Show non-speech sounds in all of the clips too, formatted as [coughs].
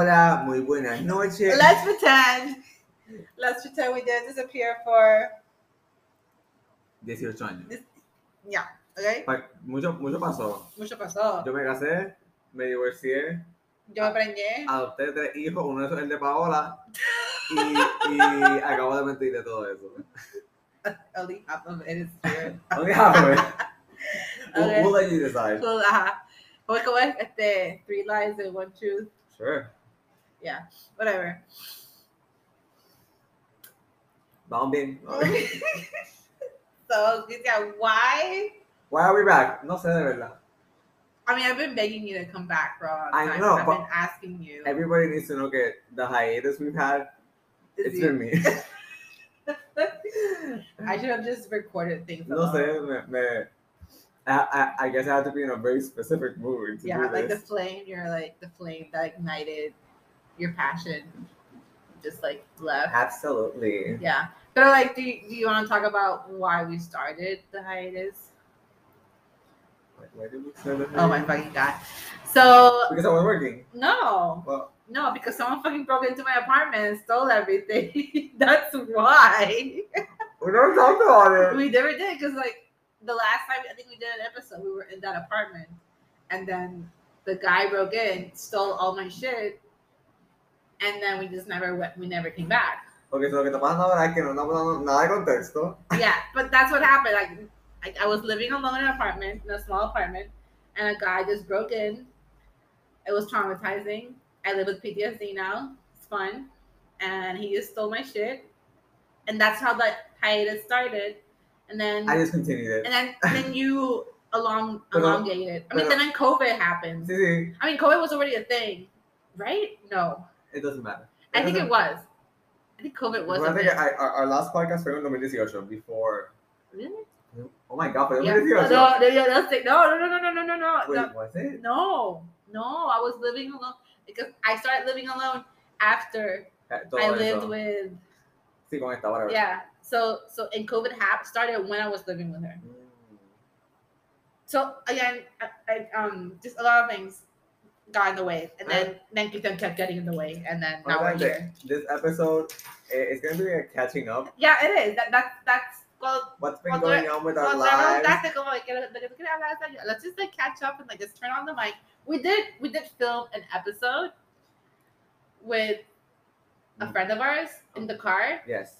Hola, muy buenas noches. Let's pretend. Let's pretend we didn't disappear for 18 años. yeah. Okay. Pa- Mucho, mucho pasó. Mucho pasó. Yo me casé, me divorcié, Yo me preñé. adopté tres hijos, uno de esos es el de Paola. [laughs] Y, y acabo de mentir de todo eso. Only half of it is true. Only half of it. We'll, we'll let you decide. So, ajá. ¿Cómo es como es? Este, three lies and one truth. Sure. Yeah, whatever. Bien. [laughs] so, yeah, why? Why are we back? No sé de verdad. I mean, I've been begging you to come back for a long I know, I've been asking you. Everybody needs to know that the hiatus we've had, Is it's you- been me. [laughs] I should have just recorded things. No sé, me, me, I, I, I guess I have to be in a very specific mood to Yeah, like the flame, you're like the flame that ignited your passion, just like left. Absolutely. Yeah, but like, do you, do you want to talk about why we started the hiatus? Why, did we say that? Oh my fucking god! So Because I was working. no, Well, no, because someone fucking broke into my apartment and stole everything. [laughs] That's why [laughs] we never talked about it. we never did. Because like the last time I think we did an episode, we were in that apartment, and then the guy broke in, stole all my shit, and then we just never went. We never came back. Ok, so lo que está pasando ahora es que no estamos dando nada de contexto. yeah, but that's what happened. Like, like I was living alone in an apartment, in a small apartment, and a guy just broke in. It was traumatizing. I live with PTSD now. It's fun, and he just stole my shit, and that's how the hiatus started. And then, I just continued it. and then, then you [laughs] Pero- elongated. I mean, pero- then COVID happened. Sí, sí, I mean, COVID was already a thing, right? No, it doesn't matter. I think it was. I think COVID was Well, I think. I, our, our last podcast fue en 2018, before. Really? Oh my god, fue Yeah. 2018. No, no, no, no, no, no, no, no, no, no, no. Wait, no. was it? No, no, I was living alone because I started living alone after Eh, I lived eso. with Sí, con esta, whatever. yeah. So so and COVID hap- started when I was living with her. Mm. So again, I, I, um, just a lot of things got in the way, and then then them kept getting in the way, and then now we're here. This episode, it's going to be a catching up. Yeah, it is. That that's that's well. What's been going on with our lives? that's like, oh, like, de lo que quiero hablar es de- let's just like catch up and like just turn on the mic. We did we did film an episode with a Mm. friend of ours in the car, Yes.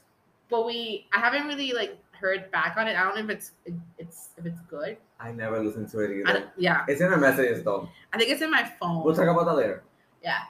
but we I haven't really like heard back on it. I don't know if it's it's if it's good. I never listened to it either. yeah, It's in our messages though. I think it's in my phone. We'll talk about that later. yeah,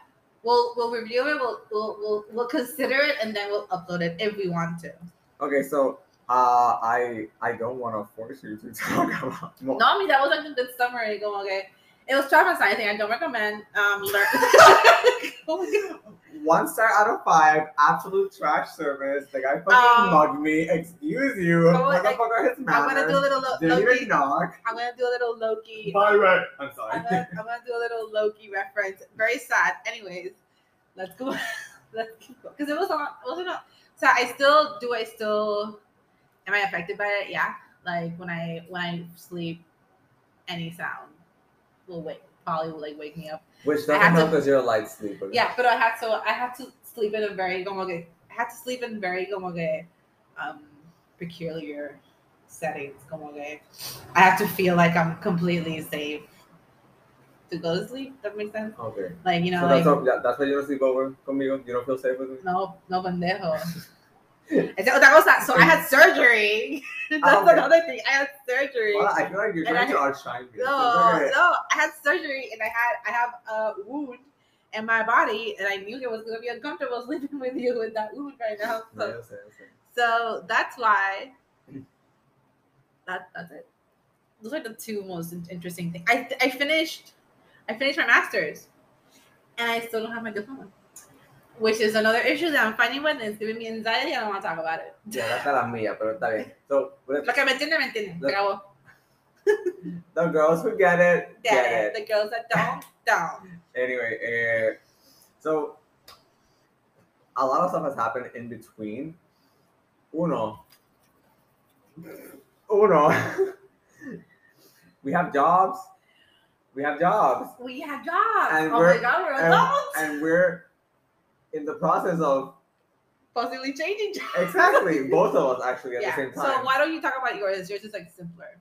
we'll we'll review it. We'll we'll we'll, we'll consider it and then we'll upload it if we want to. Okay, so uh, I I don't want to force you to [laughs] talk about more. No, I mean that was like a good summary. Go okay. It was traumatizing. I don't recommend. Um, learn. [laughs] [laughs] oh my God. One star out of five, absolute trash service. The guy fucking Um, mugged me. Excuse you. but what- Motherfucker, his I'm gonna do a little lo- Didn't Loki. even knock. I'm gonna do a little Loki. By right. I'm sorry. I'm gonna, I'm gonna [laughs] do a little Loki reference. Very sad. Anyways, let's go. [laughs] let's keep going because it was on. It wasn't. On, so I still do. I still am I affected by it? Yeah. Like when I when I sleep, any sound will wake probably will like wake me up. Which doesn't help because you're a light sleeper. Yeah, but I had to I had to sleep in a very como que I had to sleep in very como que um peculiar settings como que I have to feel like I'm completely safe to go to sleep. That makes sense. Okay. Like you know, so like that's, that's, that's why you don't sleep over conmigo? You don't feel safe with me? no, no pendejo. Esa was that. So I had [laughs] surgery. [laughs] That's oh, okay. another thing. I had surgery. Well, I feel like you're trying I- to outshine me. No, no, I had surgery and I had I have a wound in my body and I knew it was gonna be uncomfortable [laughs] sleeping with you with that wound right now. So, sé, yo sé. so that's why that that's it. Those are the two most interesting things. I I finished I finished my masters and I still don't have my diploma. Which is another issue that I'm finding with and it's giving me anxiety. I don't want to talk about it. Ya hasta las mías, pero está bien. So, Lo que me entiende, me entiende. Look, the girls who get it, Get get it. it. The girls that don't, don't. Anyway, eh, so a lot of stuff has happened in between. Uno. Uno. [laughs] we have jobs. we have jobs, We have jobs. And oh my god, we're and, adults. and we're in the process of Possibly changing jobs. [laughs] exactly both of us actually at yeah. the same time. So why don't you talk about yours? Yours is like simpler.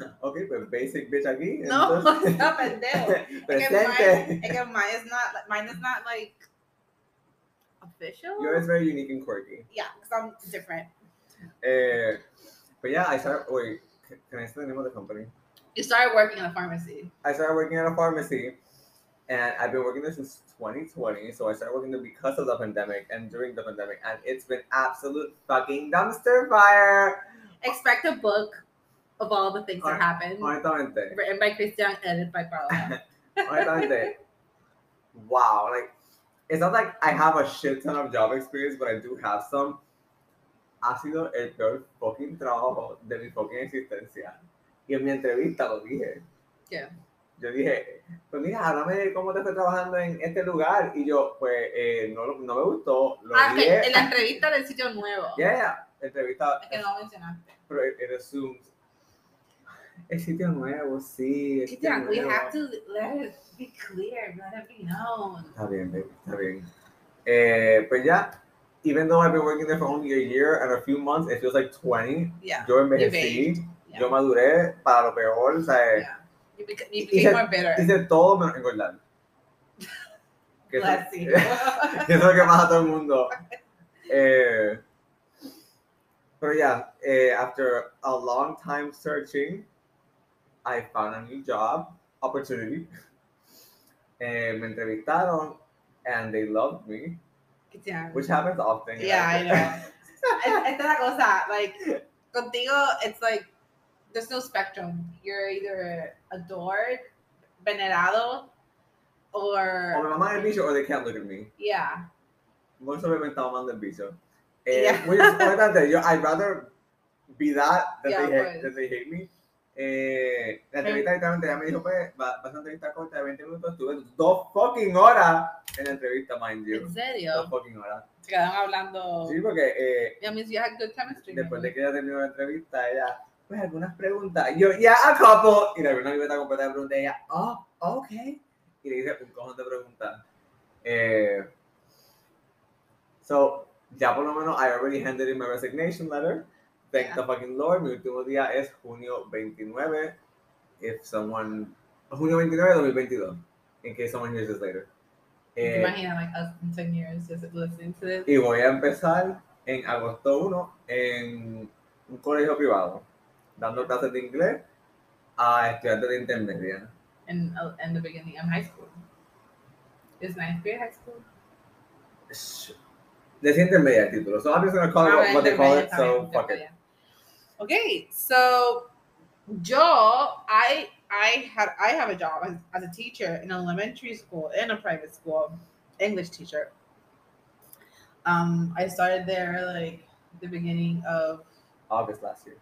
[laughs] okay, but basic bitch aquí. [laughs] No, entonces- no, pendejo. Presente. es mine is not mine is not like official. Yours is very unique and quirky. yeah, because I'm different. Uh, but yeah, I started. Wait, can I say the name of the company? You started working in a pharmacy. I started working at a pharmacy, and I've been working there since 2020. So I started working there because of the pandemic and during the pandemic, and it's been absolute fucking dumpster fire. Expect a book of all the things that happened, Honestamente, written by Christian, edited by Carla. [laughs] honestamente, wow. Like, it's not like I have a shit ton of job experience, but I do have some. Ha sido el peor fucking trabajo de mi fucking existencia. Y en mi entrevista lo dije. ¿Qué? Yo dije, pues mira, háblame de cómo te fue trabajando en este lugar. Y yo, pues, eh, no, no me gustó. Lo ah, dije. en la entrevista del sitio nuevo. Ya, ya, entrevista. Es que no mencionaste. Pero it, it assumes. El sitio nuevo, sí. el sitio Christian, we nuevo. have to let it be clear, let it be known. Está bien, baby, está bien. Eh, pues ya, even though I've been working there for only a year and a few months, it feels like 20. Yeah. Yo envejecí, Yeah. yo maduré para lo peor, o sea, yeah. You, beca- you became se- more bitter. hice todo menos. Que [laughs] eso- you. [laughs] que es lo que pasa a todo el mundo. Eh, pero ya, eh, after a long time searching, I found a new job opportunity. Eh, me entrevistaron and they loved me, Christian. which happens often. Yeah, I know. [laughs] Es- Esta es la cosa, like, contigo, it's like, there's no spectrum. You're either adored, venerado, o me or, maman el bicho or they can't look at me. yeah. Muchos me están mamando el bicho. Eh, Yeah. is importante. Yo, I'd rather be that than, Yeah, they, hate, pues. than they hate me. Eh, la entrevista literalmente ya me dijo, pues, va, va a entrevista corta de 20 minutos. Estuve dos fucking horas en la entrevista, mind you. ¿En Dos serio? fucking horas. Se quedaron hablando. Sí, porque eh, That means you had good chemistry. después de que ella terminó la entrevista, ella, pues, algunas preguntas. Yo, yeah, a couple. Y le abrió una libreta completa de preguntas. Y ella, oh, ok. Y le hice un cojón de preguntas. Eh, so, ya por lo menos, I already handed in my resignation letter. Thank Yeah. the fucking Lord. Mi último día es junio 29. If someone. Junio 29 de 2022. In case someone hears this later. Eh, Imagina, like, us in 10 years just listening to this. y voy a empezar en agosto 1 en un colegio privado, dando clases de inglés a estudiantes de intermedia. In, uh, in the beginning of high school. Is ninth grade high school? De intermedia título. So I'm just going to call it what, Ah, what they call it, so fuck it. Okay, so yo, I I had I have a job as, as a teacher in elementary school in a private school, English teacher. Um, I started there like the beginning of August last year.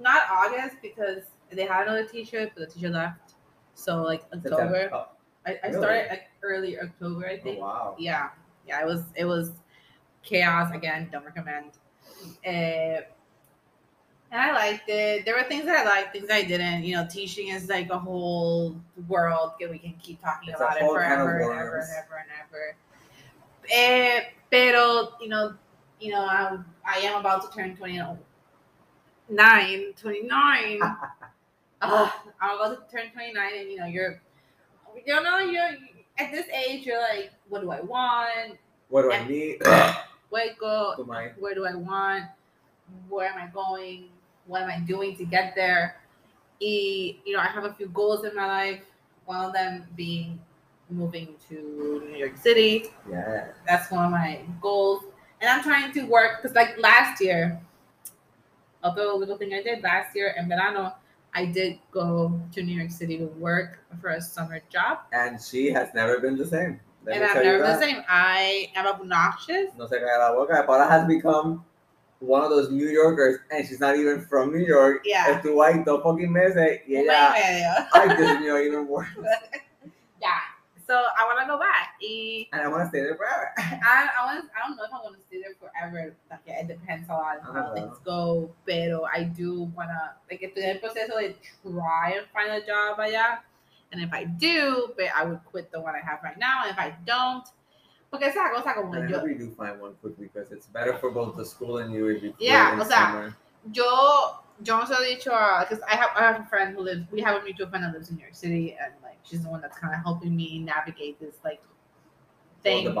Not August because they had another teacher, but the teacher left. So like October. Oh, I, I Really? started like early October, I oh, think. wow. yeah. Yeah it was it was chaos again don't recommend. Uh, and i liked it. There were things that i liked things i didn't. You know teaching is like a whole world and we can keep talking It's about it whole can of forever and ever and ever and ever. Eh, pero you know you know I, I am about to turn 29 29 [laughs] Ugh, i'm about to turn 29 and you know you're you know you're at this age you're like what do i want What do I need? where go my where do I want, where am I going, what am I doing to get there. Y, you know, I have a few goals in my life. One of them being moving to New York City. yeah. That's one of my goals. And I'm trying to work because, like last year, other little thing I did last year in verano, I did go to New York City to work for a summer job. And she has never been the same. Let and I've never been the same. I am obnoxious. No se cae la boca. Paula has become one of those New Yorkers, and she's not even from New York. Yeah. Estuvo ahí dos fucking meses y ella. y medio. Ay, Dios mío, even worse. [laughs] yeah. So I want to go back. Y And I want to stay there forever. [laughs] I, I want. I don't know if I want to stay there forever. Like, it depends a lot on how Ajá. Uh-huh. things go. Pero I do wanna like en el proceso de try and find a job allá. And if I do, but I would quit the one I have right now. And if I don't, porque esa cosa como And I yo, hope you do find one quickly because it's better for both the school and you if you Yeah, o sea, yo, yo se lo he dicho because I have, I have a friend who lives. We have a mutual friend that lives in New York City, and she's the one that's kind of helping me navigate this like thing.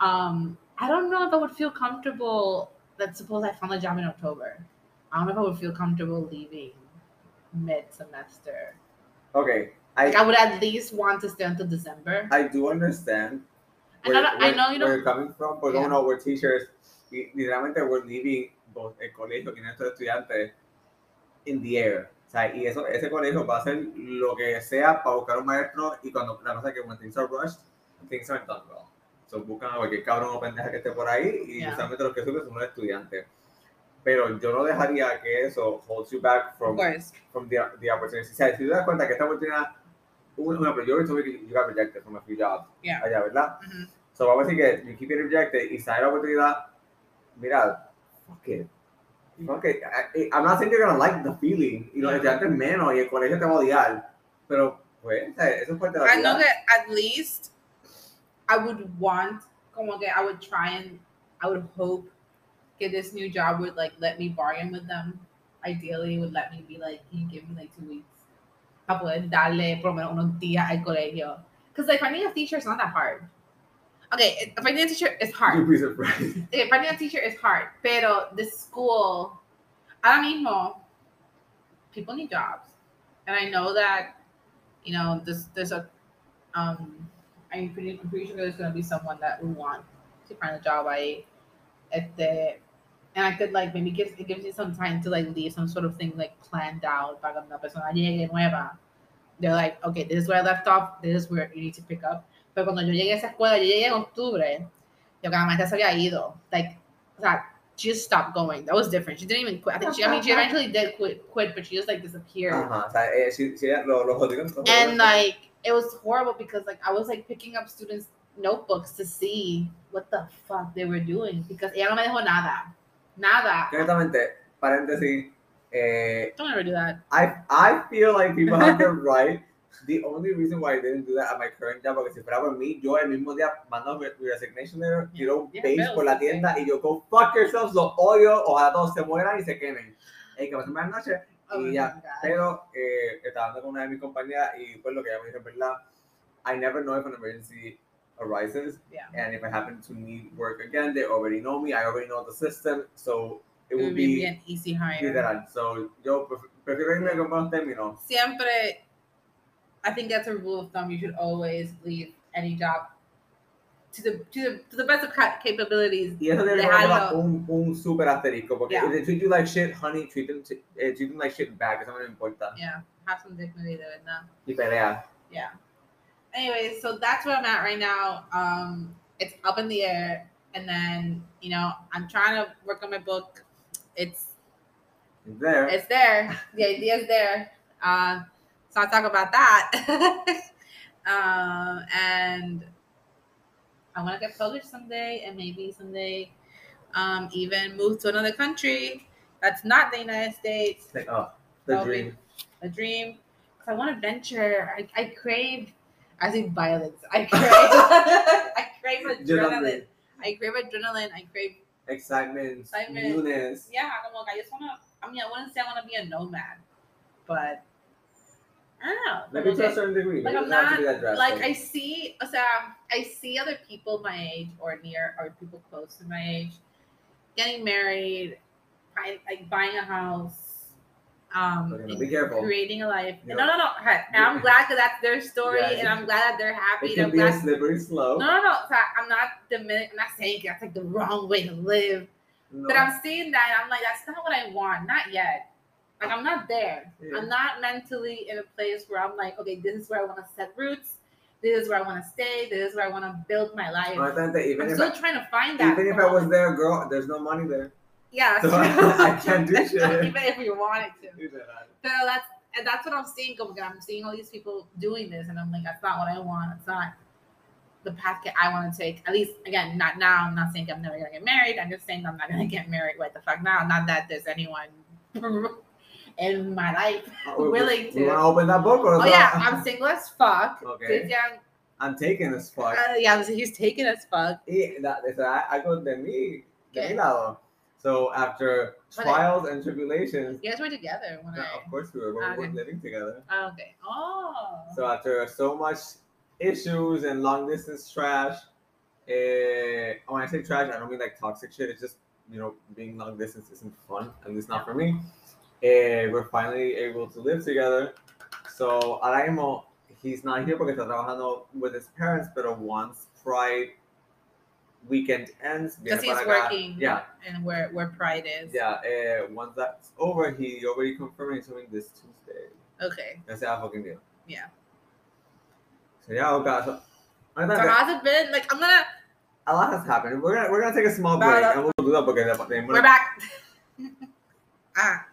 Um, I don't know if I would feel comfortable. Let's suppose I found a job in October. I don't know if I would feel comfortable leaving mid semester. Okay, I Like I would at least want to stay until December. I do understand I know, I know you where you're coming from, but Yeah. no, no, we're teachers. Literalmente, we're leaving both el colegio y nuestros estudiantes in the air. O sea, y eso, ese colegio va a hacer lo que sea para buscar un maestro y cuando la cosa es que when things are rushed, things aren't done well. So buscan a cualquier cabrón o pendeja que esté por ahí y Yeah. usualmente los que suben son los estudiantes. Pero yo no dejaría que eso holds you back from from the, the opportunity. O sea, si te das cuenta que esta oportunidad, un ejemplo, yo told me que you got rejected from a few jobs Yeah. allá, ¿verdad? Mhm. So vamos a decir que you keep getting rejected y sale la oportunidad, mira, fuck it. It. I, eh, I'm not saying you're gonna like the feeling, y los Yeah. Mm. estudiantes menos, y el colegio te va a odiar, pero pues, eso es parte de la I know that at least I would want, como que I would try and I would hope that this new job would like let me bargain with them. Ideally, would let me be like, you give me like two weeks? Para poder darle por lo menos unos días al colegio. Because like finding a teacher is not that hard. Okay, finding a teacher is hard. You'd be surprised. Okay, finding a teacher is hard, pero the school, ahora mismo, people need jobs, and I know that, you know, there's there's a, um, I'm pretty, I'm pretty sure there's gonna be someone that will want to find a job I, at the, and I could like maybe gives it gives you some time to like leave some sort of thing like planned out para una persona llegue nueva. They're like, okay, this is where I left off. This is where you need to pick up. Pero cuando yo llegué a esa escuela, yo llegué en octubre. Yo la maestra se había ido. Like, o sea, she just stopped going. That was different. She didn't even quit. I think she, I mean, she eventually did quit, quit, but she just like disappeared. Ajá, o sea, eh, lo, lo jodieron. And like, it was horrible because like I was like picking up students' notebooks to see what the fuck they were doing because ella no me dejó nada. Nada. Honestamente, paréntesis, eh, Don't ever do that. I I feel like people have the right. The only reason why I didn't do that at my current job, porque si fuera por mí, yo el mismo día mando mi, mi resignation letter, un Yeah, page por la okay. tienda y yo go fuck yourselves, los odio, ojalá todos se mueran y se quemen. Hey, que pasen buenas noches. Oh y ya, pero eh, estaba hablando con una de mis compañeras y pues lo que ella me dijo, en verdad, I never know if an emergency arises Yeah. and if I happen to need work again, they already know me, I already know the system, so it would be be an easy hire. literal. So yo pref- prefiero irme con buenos términos. Siempre, I think that's a rule of thumb. You should always leave any job to the to the, to the best of capabilities. Y eso debe Déjalo. ser un, un super asterisco, porque Yeah. if they treat you like shit, honey, treat them, to, eh, treat them like shit back, eso no me importa. Yeah, have some dignity de verdad. Y pelea. Yeah. Anyways, so that's where I'm at right now. Um, it's up in the air, and then you know I'm trying to work on my book. It's It's there. it's there. The idea's there. Uh, so I'll talk about that. [laughs] um, and I want to get published someday, and maybe someday, um, even move to another country that's not the United States. Like, oh, the Oh, dream. A dream. Because I want adventure. I, I crave. I think violence. I crave. [laughs] I crave [laughs] adrenaline. I crave adrenaline. I crave. Excitement, Excitement. newness. Yeah, como que I just wanna. I mean, I wouldn't say I wanna be a nomad, but I don't know. Maybe como to a certain degree. like I'm it doesn't to be not like I see, o sea, I see other people my age or near or people close to my age getting married, like buying a house, um, and be careful. creating a life. Yeah. No, no, no. And [laughs] I'm glad that that's their story, Yeah, and I'm glad that they're happy. It can I'm be a slippery slope. No, no, no. So I'm not dimin- I'm not saying that's like the wrong way to live. No. But I'm seeing that and I'm like, that's not what I want. Not yet. Like I'm not there. Yeah. I'm not mentally in a place where I'm like, okay, this is where I want to set roots. This is where I want to stay. This is where I want to build my life. Honestamente, even I'm if still I, trying to find that. even if I was there, girl, there's no money there. yeah, so true. [laughs] [laughs] I can't do shit. Even if we wanted to. But that's and that's what I'm seeing. Como que I'm seeing all these people doing this, and I'm like, that's not what I want. It's not the path that I want to take. At least, again, not now. I'm not saying I'm never gonna get married. I'm just saying I'm not gonna get married. What the fuck now? Not that there's anyone [laughs] in my life [laughs] We- we- willing We want to. to open that book or Oh yeah, that- I'm single as fuck. [laughs] Okay. I'm taking this fuck. uh, yeah, he's taken as fuck. Y that, o sea, algo de mí, de mi lado. So after But- trials and tribulations, You guys were together when yeah, I. of course we were, we Ah, were living together. Oh, okay. Oh. So after so much issues and long distance trash, eh, when I say trash, I don't mean like toxic shit. It's just you know being long distance isn't fun, at least not for me. Eh, we're finally able to live together. So ahora mismo he's not here porque está trabajando with his parents, pero once Pride weekend ends, Because he's working. Yeah, And where where Pride is. yeah. Eh, once that's over, he already confirmed he's coming this Tuesday. Okay. That's es fucking deal. Yeah. So yeah, oh god. So, I So thought that- how's it been? Like I'm gonna. a lot has happened. We're gonna we're gonna take a small break and we'll do that de- We're back. [laughs] ah.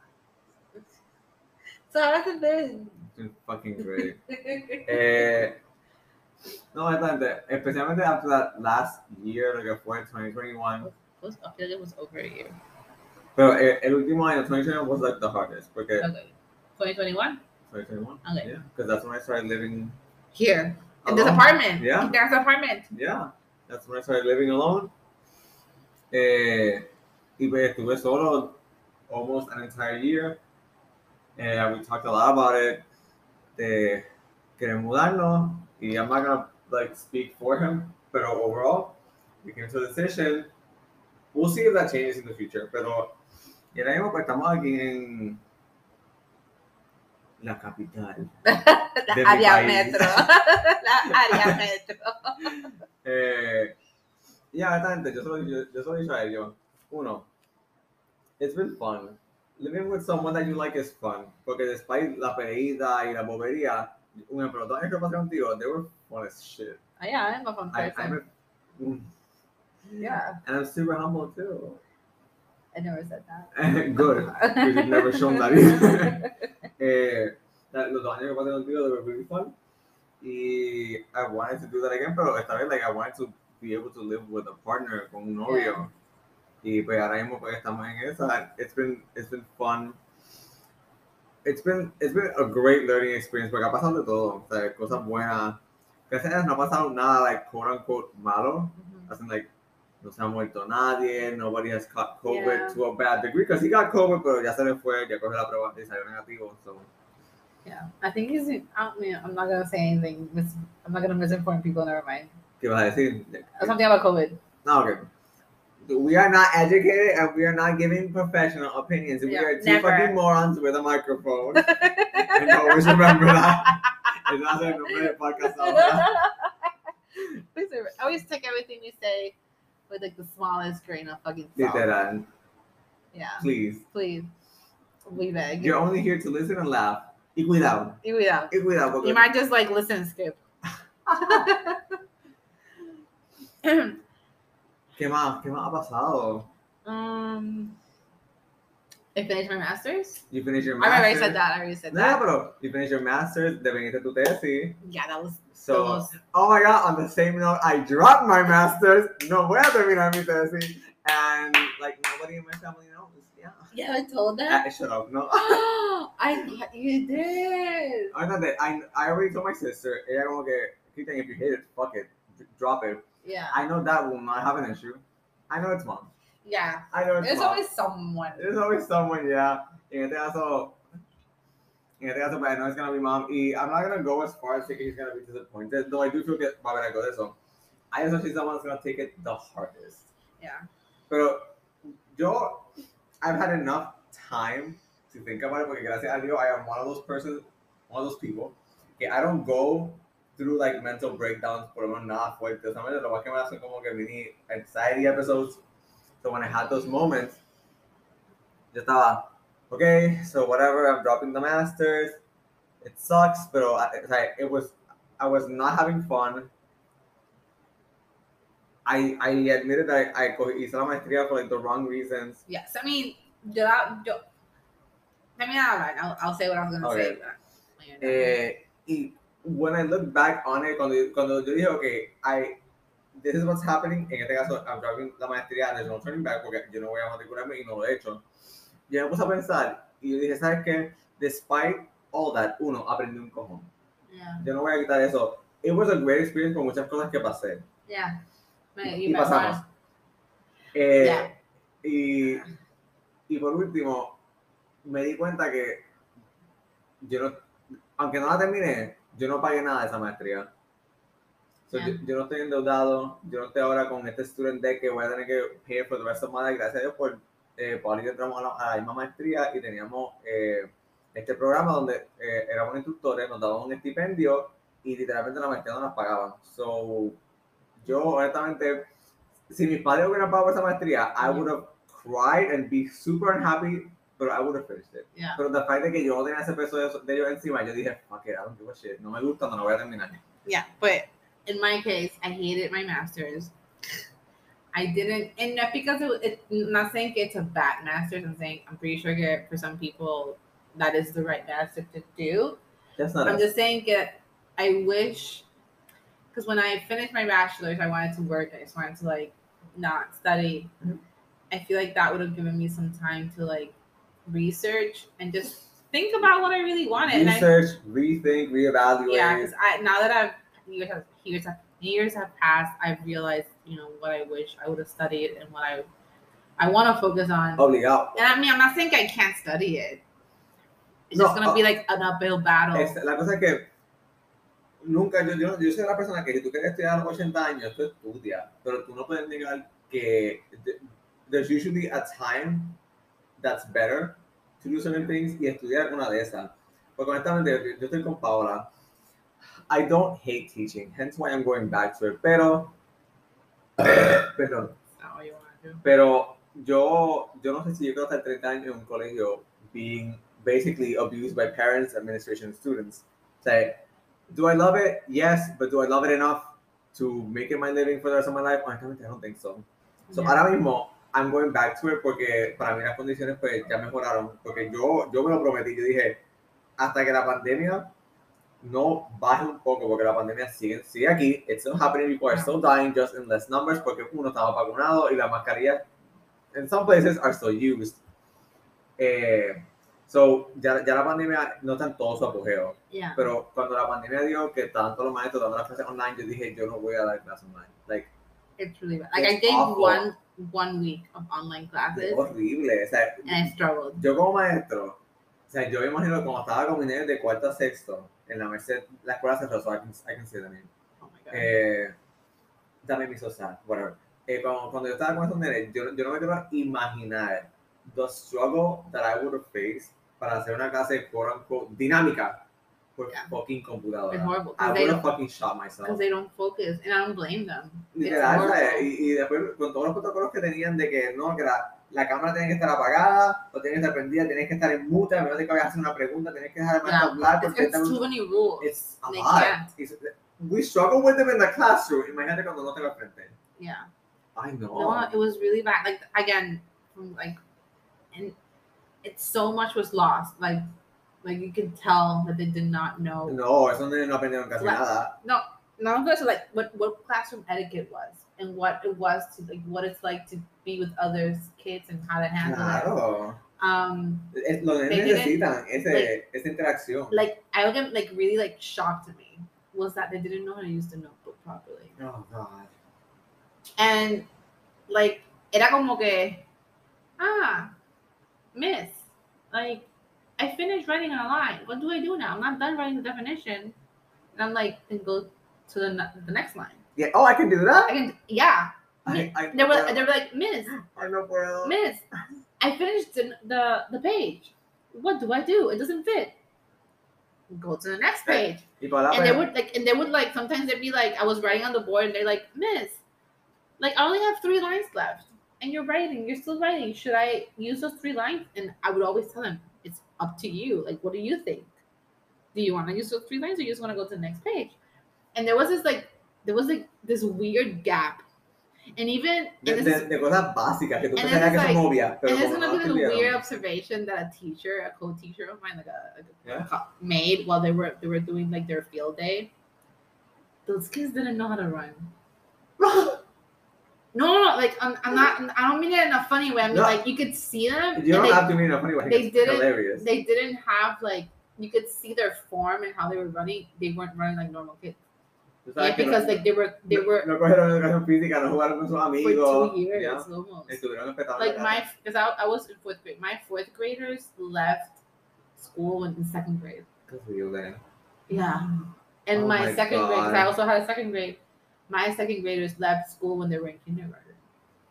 So how's it been? It's fucking great. [laughs] eh, no, I thought that especialmente after that last year, like fue 2021. was, I feel like it was over a year. Pero eh, el último año, 2021 was like the hardest porque Okay. 2021? 2021. Okay. Yeah, because that's when I started living. Here. In this apartment. Yeah. There's an apartment. Yeah, that's when I started living alone. Eh, y pues estuve solo almost an entire year. Eh, we talked a lot about it. De querer mudarnos. Y I'm not gonna like speak for him, pero overall, we came to a decision. We'll see if that changes in the future. Pero y ahora mismo estamos aquí en la capital. [laughs] [laughs] La área metro. La área metro. Eh, ya, honestamente, yo solo, yo, yo solo he dicho a ellos, uno, it's been fun. Living with someone that you like is fun. Porque despite la peleita y la bobería, un ejemplo, dos años que pasé contigo, they were fun as shit. Oh, yeah, I'm a fun I, person. I'm a, yeah. and I'm super humble too. I never said that. [laughs] Good. You've never shown that either. [laughs] eh, that- los dos años que pasé contigo, they were really fun. Y I wanted to do that again, pero esta vez, like, I wanted to be able to live with a partner, con un novio. Y pues ahora mismo pues estamos en esa. It's been, it's been fun. It's been, it's been a great learning experience porque ha pasado de todo. O sea, cosas buenas. Gracias a Dios no ha pasado nada, like, quote unquote, malo. Mhm. As in, like, no se ha muerto nadie, nobody has caught COVID Yeah. to a bad degree, because he got COVID, pero ya se le fue, ya cogió la prueba y salió negativo, so. Yeah. I think he's. I mean, I'm not gonna say anything. Mis- I'm not gonna misinform people. Never mind. ¿Qué vas a decir? Something about COVID. No, okay. We are not educated and we are not giving professional opinions. We Yeah, are two never. fucking morons with a microphone. [laughs] and always remember that. Es no hacer el nombre del podcast. Please, I always take everything we say with like the smallest grain of fucking salt. Literal. Yeah, Please. please. We beg. You're only here to listen and laugh. Y cuidado. You, yeah. Y cuidado. You might just like listen and skip. [laughs] [clears throat] [clears throat] [clears throat] ¿Qué más? ¿Qué más ha pasado? um, I finished my master's. You finished your master's. I already said that. I already said No, that. pero you finished your master's, deveniste tu tesis. Yeah, that was So, those. oh my god, on the same note, I dropped my master's. No voy a terminar mi tesis. And, like, nobody in my family knows. Yeah. Yeah, I told that. shut up, no. [gasps] I you did. I know that I, I already told my sister, ella como que, Cristian, if you hate it, fuck it, drop it. Yeah, I know that will not have an issue. I know it's mom. yeah. I know it's There's mom. always someone. There's always someone, yeah. En este caso, en este caso, but I know it's gonna be mom. Y I'm not gonna go as far as thinking he's gonna be disappointed, though I do feel que va a haber algo de eso. I just know she's the one that's gonna take it the hardest. Yeah. Pero yo, I've had enough time to think about it, porque gracias a Dios, I am one of those persons, one of those people, que I don't go through like mental breakdowns por lo menos nada fuerte. Solamente lo más que me hacen como que mini anxiety episodes. So when I had those moments, yo estaba, okay, so whatever, I'm dropping the masters. It sucks, pero I, it was, I was not having fun. I, I admitted that I, I hice la maestría for like the wrong reasons. Yes, I mean, yo, yo, Termina de hablar. I'll, I'll say what I was gonna say. Okay. but- when. Eh, y when I look back on it, cuando, cuando yo dije, ok, I, this is what's happening, en este caso, I'm driving la maestría, there's no turning back, porque yo no voy a matricularme y no lo he hecho. Yo me puse a pensar y yo dije, ¿sabes qué? Despite all that, uno, aprendí un cojón. yeah. Yo no voy a quitar eso. It was a great experience con muchas cosas que pasé. Yeah. Me- Y met pasamos. Eh, Yeah. y, y por último, me di cuenta que yo no, aunque no la terminé, yo no pagué nada de esa maestría. So, Yeah. yo, yo no estoy endeudado, yo no estoy ahora con este student debt que voy a tener que pay for the rest of my life. Gracias a Dios por eh, Paul y entramos a la, a la misma maestría y teníamos eh, este programa donde eh, éramos instructores, nos daban un estipendio y literalmente la maestría no nos pagaban. So, yo honestamente, si mis padres hubieran pagado por esa maestría, I would have cried and be super unhappy, but I would have finished it. Yeah. Pero the fact de que yo tenía ese peso de, de ellos encima, yo dije, fuck it, I don't give a shit. No me gusta, no lo voy a terminar. Yeah, but in my case, I hated my master's. I didn't, and not because it, it. Not saying it's a bad master's. I'm saying I'm pretty sure that for some people that is the right master to do. That's not I'm us. just saying that I wish, because when I finished my bachelor's, I wanted to work. I just wanted to like not study. Mhm. I feel like that would have given me some time to like research and just think about what I really wanted. And I, Research, rethink, reevaluate. yeah, because I now that I've years have years have years have passed, I've realized you know what I wish I would have studied and what I I want to focus on. Obligado. And I mean, I'm not saying I can't study it. It's No, just gonna be uh, like an uphill battle. Es- la cosa es que nunca, yo, yo, yo soy la persona que si tú quieres estudiar a los 80 años, tú estudias, pero tú no puedes negar que there's usually a time that's better to do certain things y estudiar una de esas. Porque honestamente, yo, estoy con Paola. I don't hate teaching, hence why I'm going back to it, pero, [coughs] perdón, That's not what you want to do. pero yo, yo no sé si yo quiero estar 30 años en un colegio being basically abused by parents, administration, and students. Say, do I love it? Yes, but do I love it enough to make it my living for the rest of my life? Honestamente, I don't think so. So Yeah. ahora mismo, I'm going back to it porque para mí las condiciones pues ya mejoraron. Porque yo, yo me lo prometí, yo dije, hasta que la pandemia no baje un poco, porque la pandemia sigue, sigue aquí, it's still happening, people are still dying just in less numbers, porque uno estaba vacunado y las mascarillas in some places are still used. Eh, so, ya, ya la pandemia no está en todo su apogeo, Yeah. pero cuando la pandemia dio que todos los maestros dando las clases online, yo dije, yo no voy a dar clases online. Like, It's really bad. Like I It's gave awful. one one week of online classes es horrible. O sea, and I struggled. yo como maestro, o sea, yo me imagino como estaba con mis niños de cuarto a sexto, en la Merced, la escuela cerró, so I can, I can the name. Oh my god. Eh, también me hizo sad, whatever. Eh, cuando, cuando yo estaba con esos nenes, yo, yo no me quiero imaginar the struggle that I would have faced para hacer una clase, quote unquote, dinámica por Yeah. fucking computadora. It's horrible I would have fucking shot myself. because they don't focus, and I don't blame them. ¿sabes? y, y después con todos los protocolos que tenían de que no, que la, la cámara tiene que estar apagada, o tiene que estar prendida, tienes que estar en mute, a menos de que vayas a hacer una pregunta, tienes que dejar maestro Yeah, hablar it's, it's 30 too many rules. It's a They lot. It's- we struggle with them in the classroom. Imagínate cuando no tengo al frente. yeah. I know. No, it was really bad. Like again, like, and it's so much was lost. Like, like you could tell that they did not know. No, esos nenes no aprendieron casi Like- nada. No, not just like what what classroom etiquette was and what it was to like what it's like to be with others kids and how to handle it. Claro. Um, Es- los nenes necesitan ese, esa interacción. like I was like really like shocked to me was that they didn't know how to use the notebook properly. oh, God. And like era como que ah miss like I finished writing on a line. What do I do now? I'm not done writing the definition. And I'm like, then go to the, the next line. Yeah. Oh, I can do that. I can yeah. I, I, They were they were like, Miss, I no puedo. Miss, I finished the, the the page. What do I do? It doesn't fit. Go to the next page. Y para la And they would like and they would like sometimes they'd be like, I was writing on the board and they're like, Miss, like I only have three lines left. And you're writing, you're still writing. Should I use those three lines? And I would always tell them, up to you. Like, what do you think? Do you want to use those three lines or you just want to go to the next page? And there was this like there was like this weird gap And even De, and this de, is, de cosas básicas que tú que it's son like- obvias, pero and it's como gonna no be the escribieron. weird observation that a teacher, a co-teacher of mine, like a, like Yeah. made while they were they were doing like their field day. Those kids didn't know how to run. [laughs] No, no, no, like I'm, I'm not. I don't mean it in a funny way. I mean No. like you could see them. you don't they, have to mean it in a funny way. they It's didn't- hilarious. they didn't have like you could see their form and how they were running. They weren't running like normal kids. Yeah, because like they were they no, were no cogieron educación física, no jugaron con sus for amigos. two years ya. almost. Estuvieron Like my because I, I was in fourth grade. My fourth graders left school in second grade. Qué horrible. Yeah. And Oh my, my second grade, because I also had a second grade. My second graders left school when they were in kindergarten.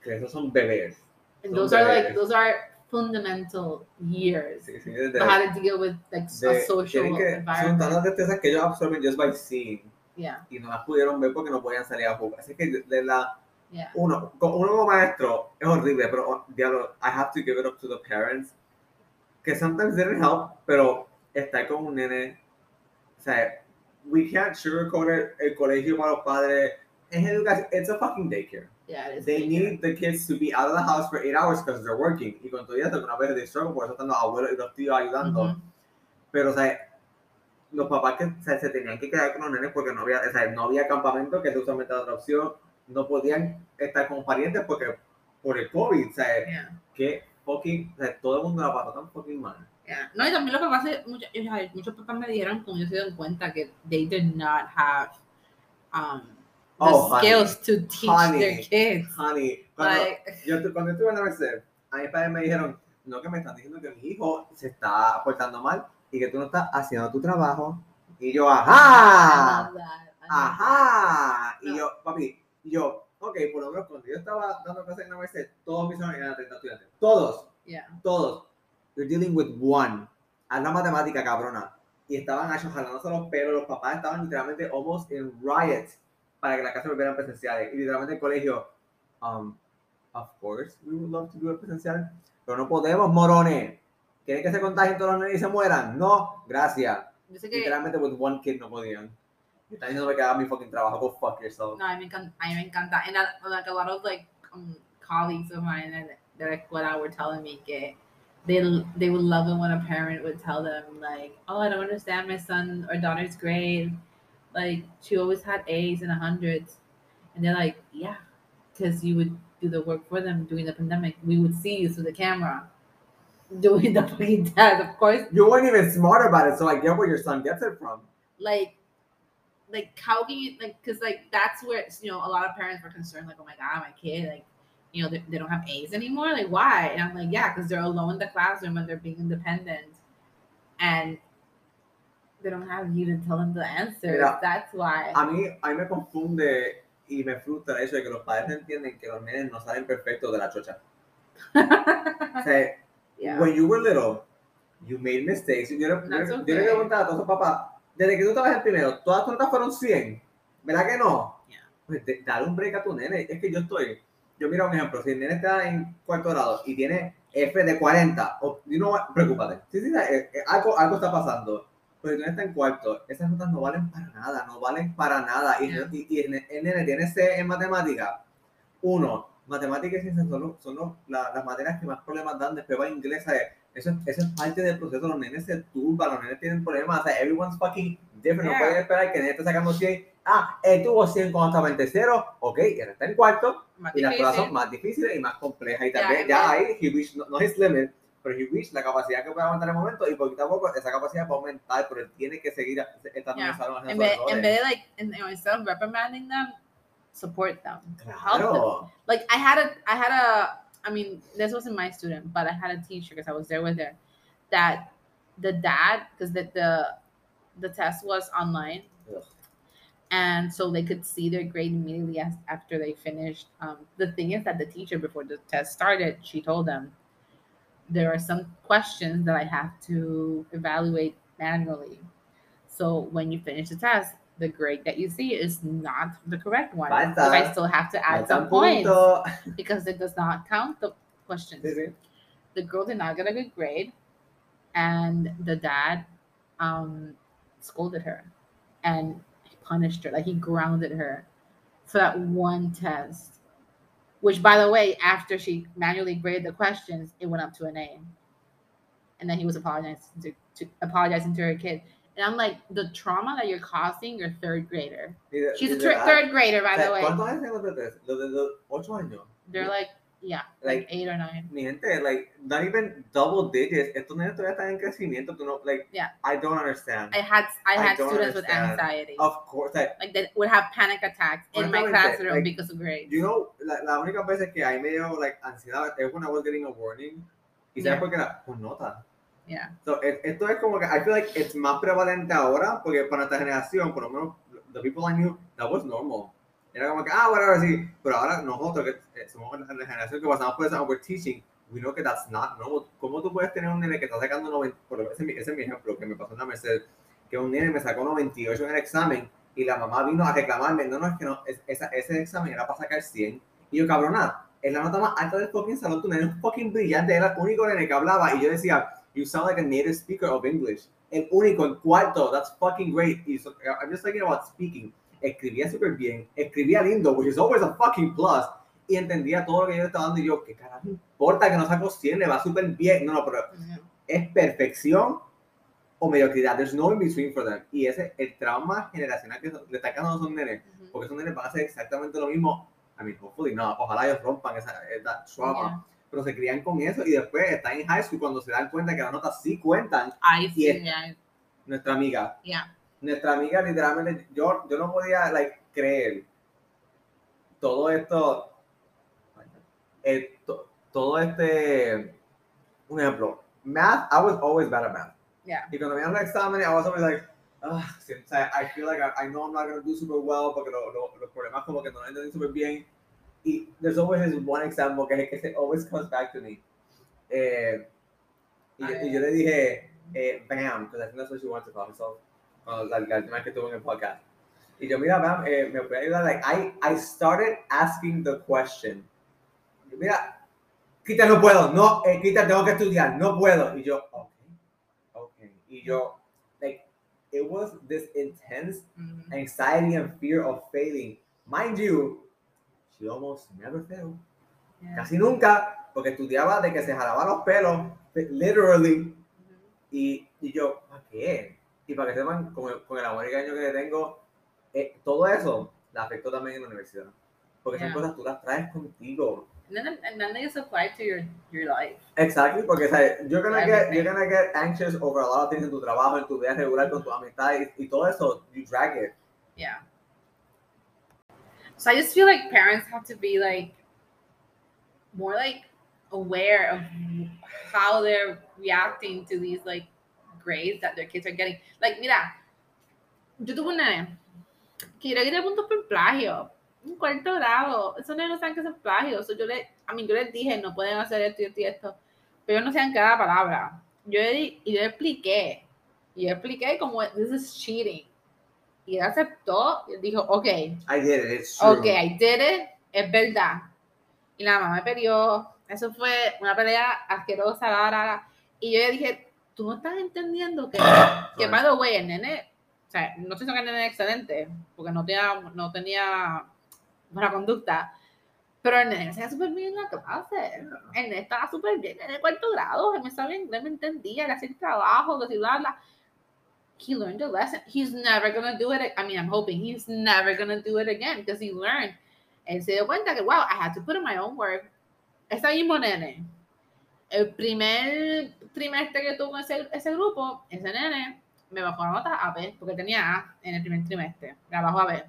Que esos son bebés. And Son those are like those are fundamental years Sí, sí, of how to deal with like de- a social que, son tantas destrezas que ellos absorben just by seeing Yeah, y no las pudieron ver porque no podían salir a jugar. Así que de, de la yeah. uno, uno como maestro es horrible, pero oh, diablo, I have to give it up to the parents que sometimes they didn't help, pero estar con un nene, o sea, we can't sugarcoat it, el colegio para los padres, es educación, it's a fucking daycare. Yeah, it is They bigger. need the kids to be out of the house for eight hours because they're working. Y con todo esto, que una vez they struggle, por eso están los abuelos y los tíos ayudando. Ujú. Pero, o sea, los papás que o sea, se tenían que quedar con los nenes porque no había, o sea, no había campamento, que es usualmente otra opción. No podían estar con parientes porque por el COVID, o sea, Yeah, que fucking, o sea, todo el mundo la pasó tan fucking mal. yeah. No, y también lo que pasa es, muchos, muchos papás me dijeron, como yo se dieron cuenta, que they did not have um, the Oh, honey. skills to teach Honey. their kids. Honey, cuando, Like, yo, cuando estuve en la Merced, a mis padres me dijeron, no, que me están diciendo que mi hijo se está portando mal y que tú no estás haciendo tu trabajo. Y yo, ajá. that. Ajá. Y No. yo, papi, y yo, ok, por lo menos cuando yo estaba dando clases en la Merced, todos mis salones eran 30 estudiantes. Todos. Yeah. todos. You're dealing with one. Haz la matemática, cabrona. Y estaban achos jalándose los pelos, los papás estaban literalmente almost in riots para que las clases volvieran presenciales. Y literalmente el colegio, um, of course, we would love to do it presencial, pero no podemos, morones. ¿Quieren que se contagien todos los nenes y se mueran? No, gracias. Yo sé que Literalmente with one kid no podían. Y están diciéndome que haga mi fucking trabajo. Go fuck yourself. No, a mí me encanta. A mí me encanta. And uh, like a lot of like um, colleagues of mine that I escuela were telling me que they they would love it when a parent would tell them like, "Oh, I don't understand my son or daughter's grade. Like she always had A's and a hundreds, and they're like, "Yeah, because you would do the work for them during the pandemic. We would see you through the camera." [laughs] Doing the fucking test, of course. You weren't even smart about it, so I get where your son gets it from. like like how can you like because like that's where it's, you know a lot of parents were concerned like oh my god my kid like you know they, they don't have a's anymore like why and i'm like yeah because they're alone in the classroom and they're being independent and they don't have you to tell them the answers Mira, that's why A mí, a mí me confunde y me frustra eso de que los padres no entienden que los nenes no salen perfectos de la chocha. [laughs] O sea, yeah when you were little, you made mistakes. Yo, le- preguntaba a todos sus papás, desde que tú estabas en primero, todas tus notas fueron 100, ¿verdad que no? Yeah. Pues de- dale un break a tu nene. Es que yo estoy, yo mira un ejemplo, si el nene está en cuarto grado y tiene F de 40, o, you know preocúpate. Sí, sí, eh, eh, algo, algo está pasando. Pero no estás en cuarto, esas notas no valen para nada, no valen para nada. Y, Yeah. y, y el, el nene tiene C en matemática. Uno, matemáticas y ciencias son, son los- la- las materias que más problemas dan. Después va inglés. Eso, es- eso es parte del proceso. Los nenes se turban, los nenes tienen problemas. O sea, everyone's fucking different. Yeah. No pueden esperar que el nene esté sacando 100. Ah, él tuvo 100 cuando estaba en tercero. Ok, y ahora está en cuarto. Más Y las pruebas difícil. son más difíciles y más complejas. Y también, en ya ahí, he reached, no, no es limit, pero he reached la capacidad que puede aguantar en el momento. Y poquito a poco esa capacidad va a aumentar, pero él tiene que seguir estando en Yeah. el salón en vez, en vez de like in, you know, instead of reprimanding them support them Claro. like I had a I had a I mean this wasn't my student, but I had a teacher because I was there with her that the dad because the, the the test was online Ugh. and so they could see their grade immediately after they finished. Um, the thing is that the teacher before the test started, she told them there are some questions that I have to evaluate manually. So when you finish the test, the grade that you see is not the correct one. Falta. Because I still have to add Falta some points punto. [laughs] because it does not count the questions. The girl did not get a good grade, and the dad um, scolded her and punished her. Like he grounded her for that one test. Which, by the way, after she manually graded the questions, it went up to an A. And then he was apologizing to, to apologizing to her kid. And I'm like, the trauma that you're causing your third grader. She's a de thir- verdad, third grader, by the way. ¿Cuántos años tienen los de? Los de los años. They're like, yeah, like Like- eight or nine. Mi gente, like, not even double digits. Estos niños todavía están en crecimiento. Tú no, like, Yeah. I don't understand. I had I I had don't students with understand. anxiety. Of course, like, Like they would have panic attacks in my classroom like, because of grades. you know, la, la única veces que ahí me dio, like, ansiedad es when I was getting a warning. ¿Y sabes Yeah. por qué era? Con nota. Yeah. So, e- esto es como que, I feel like it's más prevalente ahora, porque para nuestra generación, por lo menos, the people I knew, that was normal. Era como que, ah, whatever, sí. Pero ahora nosotros, que eh, somos la generación que pasamos por eso, and we're teaching, we know que that's not normal. ¿Cómo tú puedes tener un nene que está sacando 90, por ese, ese es mi ejemplo, que me pasó en la Merced, que un nene me sacó 98 en el examen, y la mamá vino a reclamarme, no, no, es que no, es- esa- ese examen era para sacar 100. Y yo, cabrona, es la nota más alta del fucking salón, tu nene es fucking brillante, era el único nene que hablaba, y yo decía, you sound like a native speaker of English. El único, en cuarto, that's fucking great. Y so, I'm just thinking about speaking. Escribía súper bien, escribía lindo, which is always a fucking plus. Y entendía todo lo que yo le estaba dando y yo, ¿qué carajo importa que no saco 100? Le va súper bien. No, no, pero es perfección o mediocridad. There's no in between for them. Y ese el trauma generacional que le está quedando a esos nenes, Mhm. porque esos nenes van a hacer exactamente lo mismo. I mean, hopefully no, ojalá ellos rompan esa, esa trauma. Yeah. Pero se crían con eso y después están en high school cuando se dan cuenta que las notas sí cuentan. Yeah. Yeah. Nuestra amiga, Yeah. Nuestra amiga literalmente, yo, yo no podía like, creer todo esto, eh, to- todo este, un ejemplo, math, I was always bad at math. Yeah. Y cuando me los exámenes, I was always like, ah, sí, o sea, I feel like I, I know I'm not going to do super well porque lo- lo- los problemas como que no lo entendí super bien. Y there's always this one example que, que se always comes back to me. Eh, y, yo, y yo le dije, eh, Bam, because I think that's what she wants to call herself. Cuando la última vez que estuvo en el podcast. Y yo, mira, Bam, eh, me puede ayudar. Like, I, I started asking the question. Yo, mira, Quita, no puedo. No, eh, Quita, tengo que estudiar. No puedo. Y yo, ok, ok. Y yo, like, it was this intense Mhm. anxiety and fear of failing. Mind you, she almost never failed. Yeah. Casi nunca, porque estudiaba de que se jalaba los pelos, literally. Mhm. Y, y yo, ¿para qué? Y para que sepan, con el, con el amor y cariño que tengo, eh, todo eso la afectó también en la universidad. Porque Yeah. son cosas tú las traes contigo. And then and then they just apply to your your life. Exactly, porque ¿sabes? You're gonna get you're gonna get anxious over a lot of things en tu trabajo, en tu vida regular, con tu amistad y, y todo eso, you drag it. Yeah. So I just feel like parents have to be like more like aware of how they're reacting to these like grades that their kids are getting. Like, mira, yo tuve un nene que yo le quité puntos por plagio. Un cuarto grado. Esos nenes no saben que es plagio. So yo le, a mí yo les dije, no pueden hacer esto y esto y esto. Pero no saben cada palabra. Yo le, y yo le expliqué. Y yo expliqué como, this is cheating. Y él aceptó y dijo, ok, I did it, it's true. ok, I did it, es verdad. Y la mamá me peleó. Eso fue una pelea asquerosa, la, la, la. Y yo le dije, tú no estás entendiendo que, que by the way, el nene, o sea, no estoy diciendo que el nene es excelente, porque no tenía, no tenía buena conducta, pero el nene se hacía súper bien en la clase. El nene estaba súper bien en el cuarto grado, él me sabía inglés, me entendía, le hacía el trabajo, que si bla, bla. He learned a lesson. He's never gonna do it. I mean, I'm hoping he's never gonna do it again because he learned. Él se dio cuenta que, wow, I had to put in my own work. Ese mismo nene, el primer trimestre que tuvo ese, ese grupo, ese nene me bajó la nota a B, porque tenía A en el primer trimestre, la bajó a B.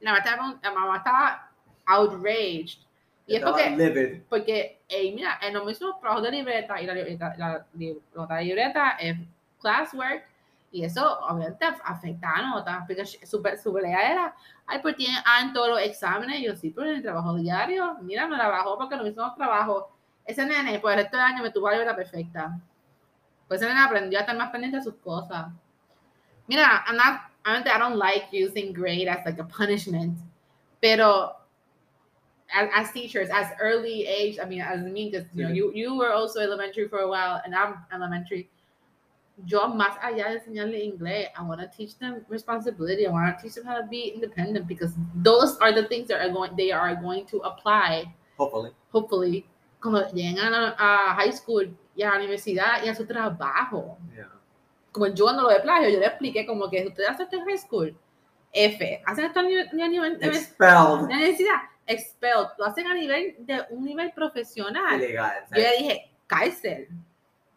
La mamá estaba, la mamá estaba outraged. Y es porque livid. porque, ey, mira, en los mismos trabajos de libreta y la, libreta, la nota de libreta es classwork y eso obviamente af- afecta a notas. Porque su, su pelea era, ay, pues tiene A en todos los exámenes. Y yo, sí, pero en el trabajo diario, mira, me la bajó porque en los mismos trabajos. Ese nene, por el resto del año me tuvo la perfecta. Pues ese nene aprendió a estar más pendiente de sus cosas. Mira, I'm not, I don't like using grade as like a punishment, pero as, as teachers, as early age, I mean, as me, because you know, you, you were also elementary for a while, and I'm elementary. Yo más allá de enseñarle inglés, I want to teach them responsibility. I want to teach them how to be independent because those are the things that are going, they are going to apply Hopefully. hopefully, cuando lleguen a, la- a high school y a la universidad y a su trabajo. Yeah. Como yo cuando lo de plagio, yo le expliqué como que ustedes hacen esto en high school, F, hacen esto a nivel, a nivel de Expelled. la universidad, expelled, lo hacen a nivel de un nivel profesional. Ilegal. Yo le dije, cárcel,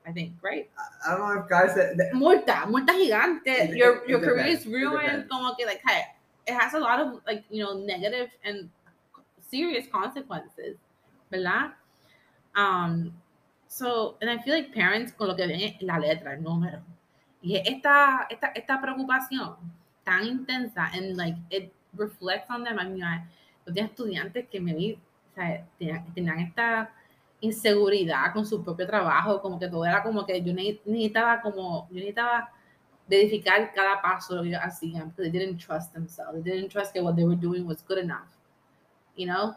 I think, right? I don't know if guys said that- multa, multa gigante. It- your your it career is ruined. Como que like, hey, it has a lot of like you know negative and serious consequences, ¿verdad? Um, so and I feel like parents con lo que ven es la letra, el número, y es esta esta esta preocupación tan intensa and like it reflects on them. I mean, tenía estudiantes que me vi, o sea, tenían, tenían esta inseguridad con su propio trabajo, como que todo era como que yo ne- necesitaba como, yo necesitaba verificar cada paso lo que ellos hacían, because they didn't trust themselves, they didn't trust that what they were doing was good enough, you know?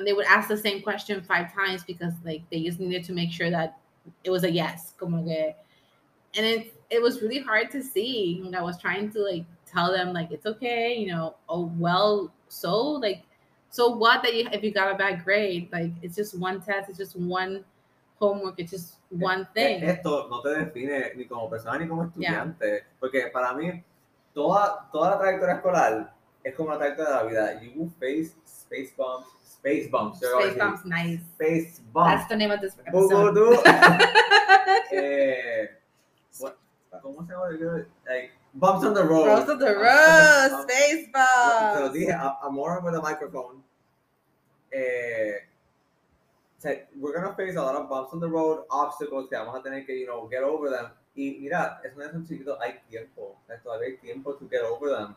And they would ask the same question five times because like they just needed to make sure that it was a yes, como que, and it, it was really hard to see, and I was trying to like tell them like, it's okay, you know, oh, well, so like, so what that you if you got a bad grade? Like it's just one test, it's just one homework, it's just eh, one eh, thing. Esto no te define ni como persona ni como estudiante. Porque para mí, toda, toda la trayectoria escolar es como la trayectoria de la vida. You will face space bumps, space bumps. Space decir, Bomb's nice. Space That's bumps. the name of this episode. [laughs] eh, what- ¿Cómo se llama? Like, bumps on the road. Bumps on the- Rose, bumps- Space Se lo dije, a- Amor with a microphone. Eh, we're gonna face a lot of bumps on the road, obstacles que vamos a tener que, you know, get over them. Y mira, es una chiquito, hay tiempo, todavía hay tiempo to get over them.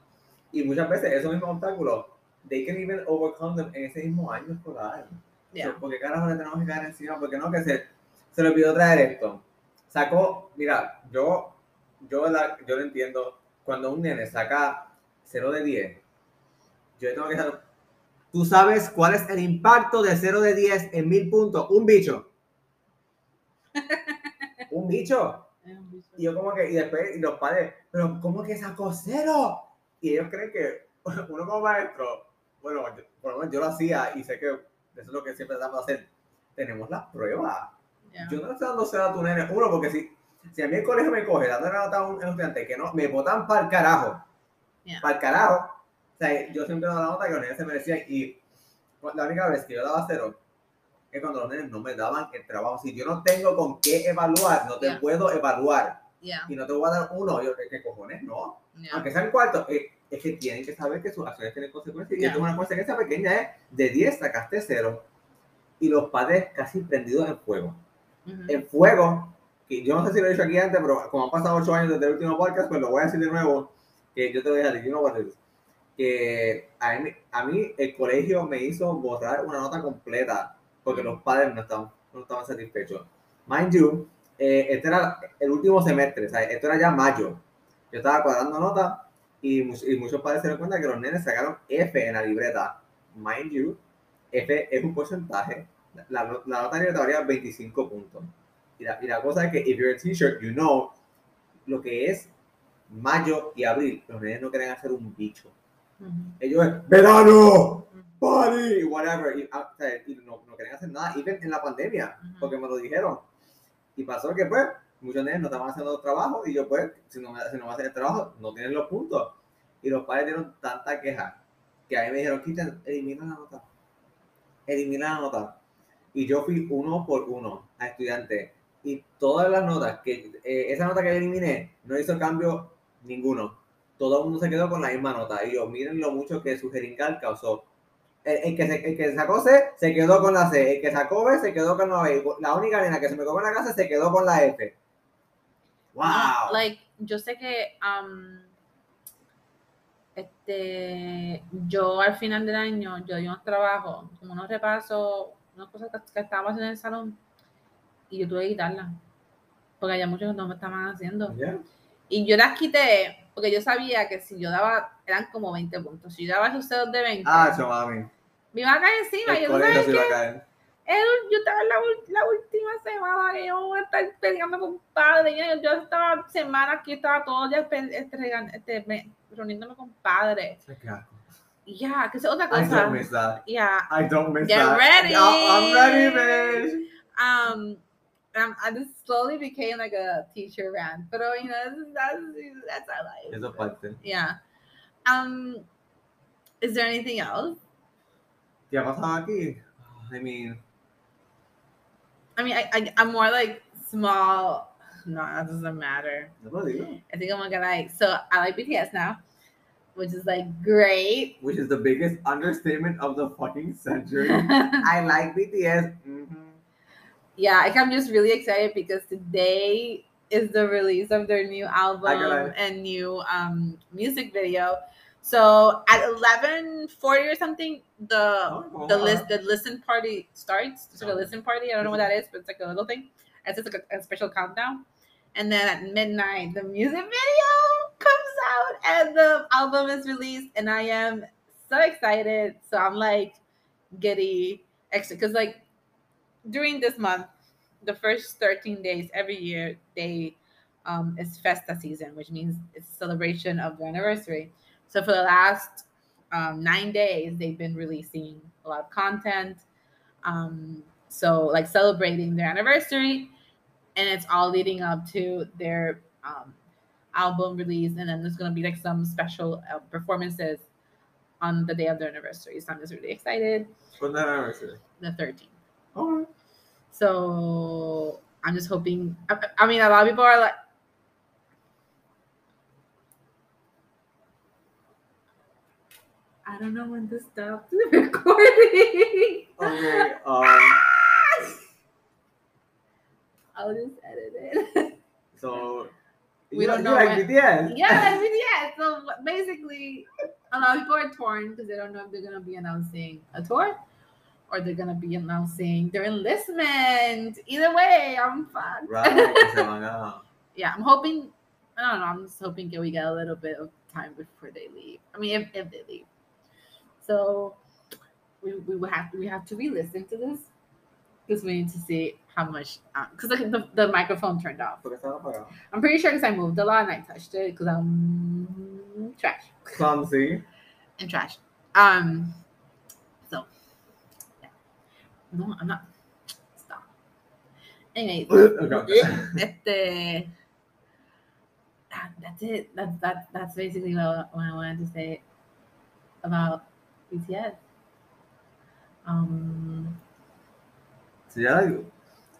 Y muchas veces esos mismos obstáculos, they can even overcome them en ese mismo año escolar. Yeah. So, ¿Por qué carajo le tenemos que caer encima? Porque no, que se, se le olvidó traer esto. Sacó, mira, yo, yo, la, yo lo entiendo. Cuando un nene saca 0 de 10, yo tengo que saber. ¿Tú sabes cuál es el impacto de 0 de 10 en mil puntos? Un bicho. [laughs] un bicho. Y yo como que, y después, y los padres, pero ¿cómo que sacó cero? Y ellos creen que [laughs] uno como maestro, bueno, yo- por lo menos yo lo hacía y sé que eso es lo que siempre tratamos de hacer. Tenemos las pruebas. Yeah. Yo no estoy dando cero a tu nene. Uno, porque si, si a mí el colegio me coge dando nota a un estudiante que no, me botan para el carajo. Yeah. Para el carajo. O sea, yo siempre doy la nota que los nenes se merecían. Y la única vez que yo daba cero es cuando los nenes no me daban el trabajo. Si yo no tengo con qué evaluar, no te Yeah. puedo evaluar. Y no te voy a dar uno. Yo, ¿qué cojones? No. Aunque sean cuartos, eh, es que tienen que saber que sus acciones tienen consecuencias. Y Yeah. esto es una consecuencia pequeña, es de 10 sacaste cero. Y los padres casi prendidos en fuego Mhm. el fuego, que yo no sé si lo he dicho aquí antes, pero como han pasado ocho años desde el último podcast, pues lo voy a decir de nuevo, que yo te voy a decir, is. que a mí, a mí el colegio me hizo borrar una nota completa porque los padres no estaban, no estaban satisfechos. Mind you, eh, este era el último semestre, o sea, esto era ya mayo. Yo estaba cuadrando notas y, mu- y muchos padres se dan cuenta que los nenes sacaron F en la libreta. Mind you, F es un porcentaje. La, la, la nota libreta varía 25 puntos. Y la, y la cosa es que, if you're a teacher, you know lo que es mayo y abril. Los nenes no quieren hacer un bicho. Mhm. Ellos es verano, party, whatever. Y, ah, o sea, y no, no quieren hacer nada, even en la pandemia, Ujú. porque me lo dijeron. Y pasó que, pues, muchos nenes no estaban haciendo trabajo y yo, pues, si no, si no va a hacer el trabajo, no tienen los puntos. Y los padres dieron tanta queja que a mí me dijeron, quiten, elimina la nota. Elimina la nota. Y yo fui uno por uno a estudiante. Y todas las notas, que eh, esa nota que eliminé, no hizo cambio ninguno. Todo el mundo se quedó con la misma nota. Y yo, miren lo mucho que su jeringal causó. El, que el que sacó C se quedó con la C. El que sacó B se quedó con la B. La única nena que se me comió en la clase se quedó con la F. ¡Wow! No, like, yo sé que um, este, yo al final del año, yo di unos trabajos, como unos repasos, unas cosas que, que estábamos haciendo en el salón, y yo tuve que quitarlas, porque había muchos que no me estaban haciendo. Ya. Y yo las quité, porque yo sabía que si yo daba, eran como 20 puntos, si yo daba esos ceros de 20, Ah, mami. me iba a caer encima, y El yo, ¿tú colegio sabes se iba a qué? El- yo estaba en la, la última semana que yo voy a estar peleando con padres. Yo, yo estaba semanas que estaba días pe- este, este, me- reuniéndome con asco. Yeah, because otra I cosa. don't miss that. Yeah. I don't miss Get that. ready. I'm ready, bitch. Um, um, I just slowly became like a teacher rant, but you know, that's that's, that's our life. It's a fun thing. Yeah. Um, is there anything else? ¿Qué ha pasado aquí? I mean, I mean, I, I I'm more like small. No, that doesn't matter. I think I'm gonna like. So I like BTS now, which is like great. Which is the biggest understatement of the fucking century. [laughs] I like BTS. hmm like I'm just really excited because today is the release of their new album and new um music video. So at 11:40 or something, the Oh, the list the listen party starts. So the Oh. listen party. I don't know what that is, but it's like a little thing. It's just like a, a special countdown. And then at midnight, the music video comes out and the album is released. And I am so excited. So I'm like giddy extra because like during this month, the first 13 days every year, they um is festa season, which means it's celebration of the anniversary. So for the last um, nine days, they've been releasing a lot of content. Um, so like celebrating their anniversary, and it's all leading up to their um, album release, and then there's gonna be like some special uh, performances on the day of their anniversary. So I'm just really excited. Es la anniversary? The 13th. Oh, So I'm just hoping. I, I mean, a lot of people are like. I don't know when to stop [laughs] recording. okay. [laughs] Um, I'll just edit it. so We don't know like when- BTS? yeah, I mean, yeah. So basically, a lot of people are torn because they don't know if they're gonna be announcing a tour or they're gonna be announcing their enlistment. Either way, I'm fine. Right. que se van a- yeah, I'm hoping. I don't know. I'm just hoping that we get a little bit of time before they leave. I mean, if, if they leave. So we, we will have we have to re-listen to this because we need to see how much because the, the, the microphone turned off. Porque estaba apagado. I'm pretty sure because I moved a lot and I touched it because I'm trash Clumsy. [laughs] and trash. Um. So. Yeah. No, I'm not. Stop. Anyways. [laughs] Okay. [laughs] este, that, that's it. That's that. That's basically what, what I wanted to say about BTS. Um, Sí, ya digo.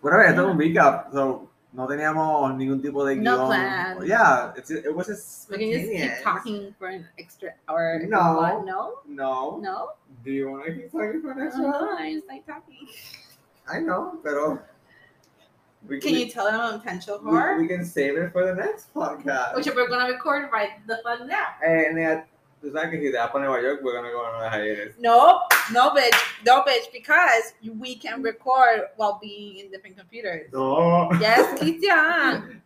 Bueno, ya tengo un recap. So, no teníamos ningún tipo de No guión. plan. Yeah, it's, it was just we can just keep talking for an extra hour. No. no, No. no. Do you want to keep talking for next No, one? I just like talking. I know, pero. We, Can we, you tell them I'm a potential we, we can save it for the next podcast. Which we're gonna record right the fun now. And then, tú sabes que si te vas para Nueva York, we're gonna go on a hiatus. No, no, bitch, no, bitch, because we can record while being in different computers. No. Yes, [laughs] Christian.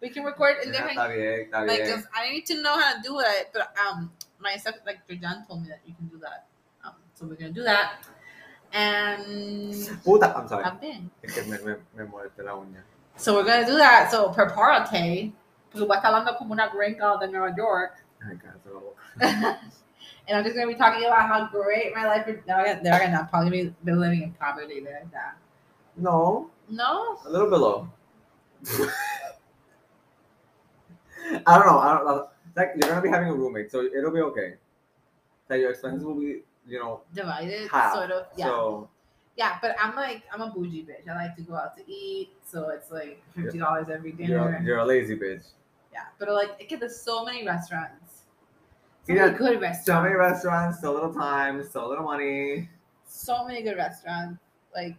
We can record in Ya, different está bien, está like bien. 'cause I need to know how to do it. But um my stuff like Jordan told me that you can do that. Um, so we're gonna do that. And Puta, I'm sorry. I've been. Es que me, me, me molesté la uña. So we're gonna do that. So per parte, pues voy a estar hablando como una gringa de New York. Ay, cállate la boca. [laughs] and I'm just gonna be talking about how great my life is. They're gonna, they're gonna probably be, living in poverty there. No, No? a little below. [laughs] I don't know. I don't know. Like you're gonna be having a roommate, so it'll be okay. That your expenses will be, you know, Divided, half. sort of. Yeah. So Yeah, but I'm like I'm a bougie bitch. I like to go out to eat, so it's like fifty dollars every you're, dinner. you're a lazy bitch. Yeah, but like it there's so many restaurants. So Yeah, many good restaurants. So many restaurants, so little time, so little money. So many good restaurants. Like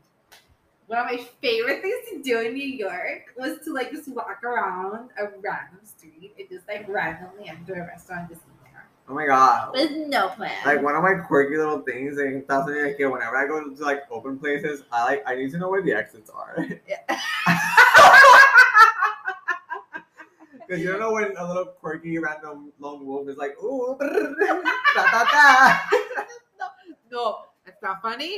one of my favorite things to do in New York was to like just walk around a random street and just like randomly enter a restaurant and just eat there. Oh my god. With no plan. Like one of my quirky little things in Estados Unidos is que whenever I go to like open places, I like I need to know where the exits are. Yeah. [laughs] [laughs] Because you don't know when a little quirky random lone wolf is like, ooh, brr, da, da, da. no, that's not funny.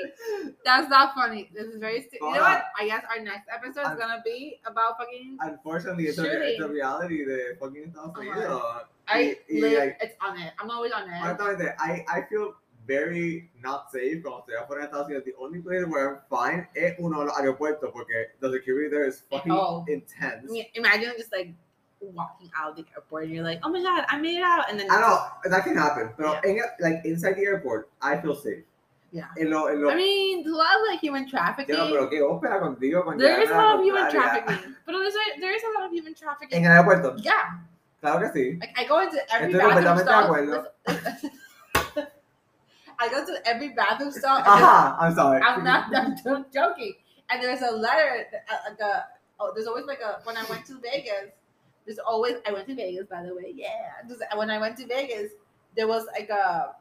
That's not funny. This is very. Stu- you know what? I guess our next episode is I'm- gonna be about fucking. Unfortunately, it's a, it's a reality de fucking Estados Unidos. Oh I Y- y, live, like, it's on it. I'm always on it. honestamente, I, I feel very not safe cuando estoy afuera de Estados Unidos. The only place where I'm fine es uno de los aeropuertos porque the security there is eh, fucking Oh. intense. I Imagine just like walking out of the airport and you're like, oh my god, I made it out, and then I know that can happen, but Yeah. in, like inside the airport, I feel safe. Yeah. En lo, en lo, I mean, there's a lot of like human trafficking. No, pero qué ópera contigo con there is a lot of human trafficking, but there's a, there is a lot of human trafficking. En el aeropuerto, yeah, claro que sí. like I go into every Estoy bathroom stall. [laughs] I go to every bathroom stall. Ajá, I'm sorry. I'm not. [laughs] I'm jo- joking. And there's a letter, like a. Oh, there's always like a. When I went to Vegas, there's always. I went to Vegas, by the way. Yeah. When I went to Vegas, there was like a,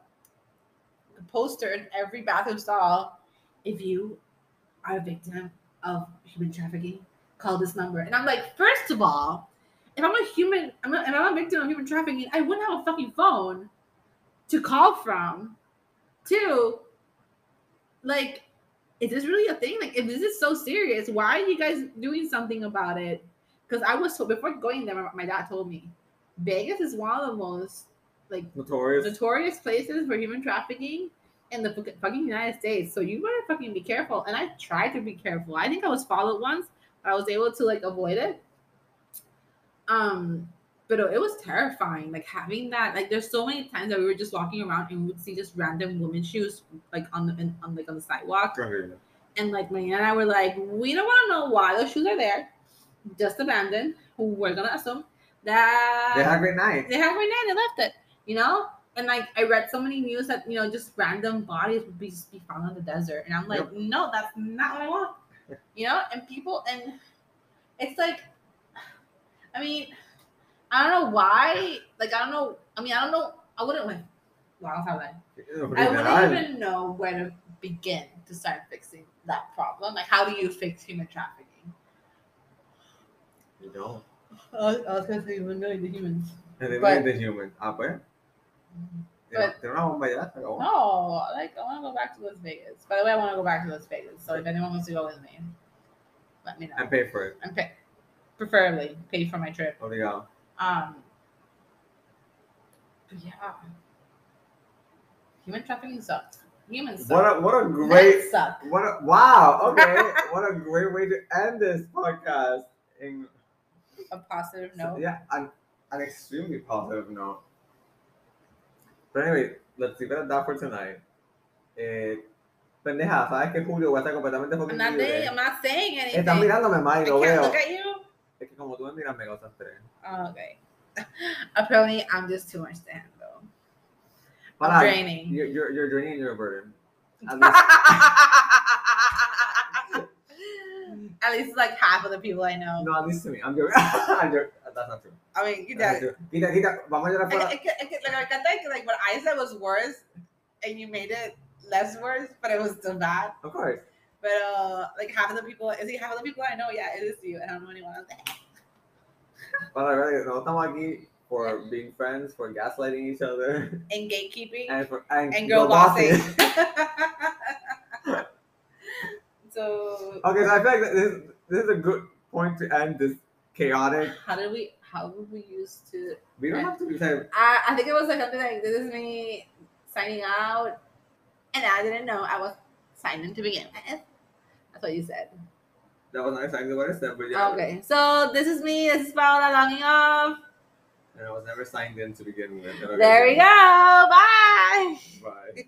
a poster in every bathroom stall. If you are a victim of human trafficking, call this number. And I'm like, first of all, if I'm a human, I'm a, if I'm a victim of human trafficking, I wouldn't have a fucking phone to call from. Two, like, is this really a thing? Like, if this is so serious, why are you guys doing something about it? Because I was told before going there, my, my dad told me Vegas is one of the most like Notorious. notorious places for human trafficking in the fucking- United States. So you better fucking be careful. And I tried to be careful. I think I was followed once, but I was able to like avoid it. Um, but it was terrifying. Like having that, like there's so many times that we were just walking around and we would see just random women shoes like on the in, on like on the sidewalk. Horrible. And like my and I were like, we don't want to know why those shoes are there, just abandoned. who We're gonna assume that They had a great night. they had right now they left it you know? And like i read so many news that you know just random bodies would be just be found in the desert. And i'm like Yep. no that's not what i want [laughs] you know? And people and it's like i mean i don't know why like i don't know i mean i don't know i wouldn't like wow how that i wouldn't even know where to begin to start fixing that problem. Like how do you fix human trafficking You know. i was, I was gonna say eliminate the humans And they But- made the human. Ah, pues. But- Tiene una bomba ya, se acabó. No, like I want to go back to Las Vegas. By the way, I want to go back to Las Vegas. So if anyone wants to go with me, let me know. And pay for it. I'm pay, preferably pay for my trip. Obrigado. Um, but yeah, human trafficking sucks. Humans What a what a great suck. what a wow. Okay. [laughs] what a great way to end this podcast. In A positive note. yeah, an, an extremely positive note. But anyway, let's leave it at that for tonight. Eh, pendeja, sabes que Julio va a estar completamente I'm not saying. I'm not saying anything. Estás mirándome mal y lo veo. look at you. Es que como tú me miras me causas estrés. Oh, okay. [laughs] Apparently, I'm just too much to handle. But I'm draining. You're, you're, you're draining your burden. [laughs] At least, like half of the people I know. no, at least to me. I'm joking. [laughs] I'm joking. That's not true. I mean, you That's know, not true. Quita, quita. Vamos a I, fuera. I, I, I, like, I got that, like what I said was worse, and you made it less worse, but it was still bad. Of course. But uh, like half of the people, is it half of the people I know? Yeah, it is you. I don't know anyone else. [laughs] Para ver, no estamos aquí for being friends, for gaslighting each other, And gatekeeping and for and, and girl bossing. [laughs] so okay, so I feel like this is, this is a good point to end this chaotic. how did we? How would we used to? We don't have to be like, I, I think it was like something like this is me signing out, and I didn't know I was signing to begin with. That's what you said. that was not exactly what I said, but yeah. Okay, so this is me. This is Paola logging off. And I was never signed in to begin with. There we go. Bye. Bye.